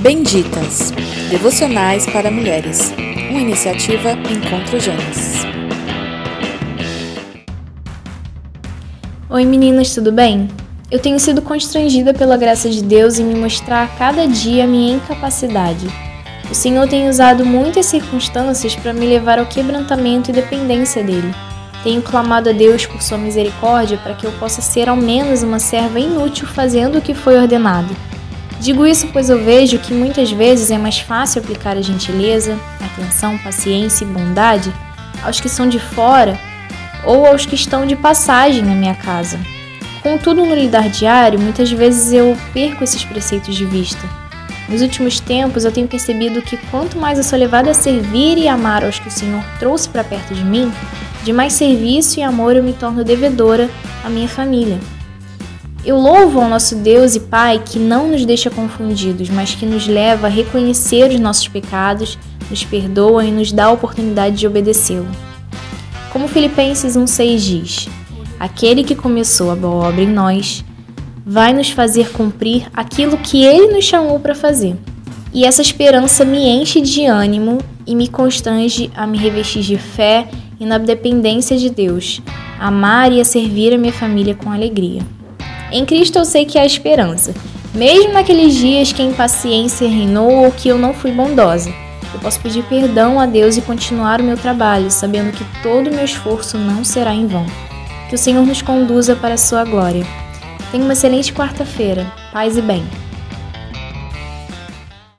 Benditas Devocionais para Mulheres, uma iniciativa Encontro Gênesis. Oi meninas, tudo bem? Eu tenho sido constrangida pela graça de Deus em me mostrar a cada dia a minha incapacidade. O Senhor tem usado muitas circunstâncias para me levar ao quebrantamento e dependência dele. Tenho clamado a Deus por sua misericórdia para que eu possa ser ao menos uma serva inútil fazendo o que foi ordenado. Digo isso pois eu vejo que muitas vezes é mais fácil aplicar a gentileza, atenção, paciência e bondade aos que são de fora ou aos que estão de passagem na minha casa. Contudo, no lidar diário, muitas vezes eu perco esses preceitos de vista. Nos últimos tempos, eu tenho percebido que quanto mais eu sou levada a servir e amar aos que o Senhor trouxe para perto de mim, de mais serviço e amor eu me torno devedora à minha família. Eu louvo ao nosso Deus e Pai que não nos deixa confundidos, mas que nos leva a reconhecer os nossos pecados, nos perdoa e nos dá a oportunidade de obedecê-lo. Como Filipenses 1,6 diz: Aquele que começou a boa obra em nós vai nos fazer cumprir aquilo que ele nos chamou para fazer. E essa esperança me enche de ânimo e me constrange a me revestir de fé e na dependência de Deus, amar e a servir a minha família com alegria. Em Cristo eu sei que há esperança, mesmo naqueles dias que a impaciência reinou ou que eu não fui bondosa. Eu posso pedir perdão a Deus e continuar o meu trabalho, sabendo que todo o meu esforço não será em vão. Que o Senhor nos conduza para a sua glória. Tenha uma excelente quarta-feira. Paz e bem.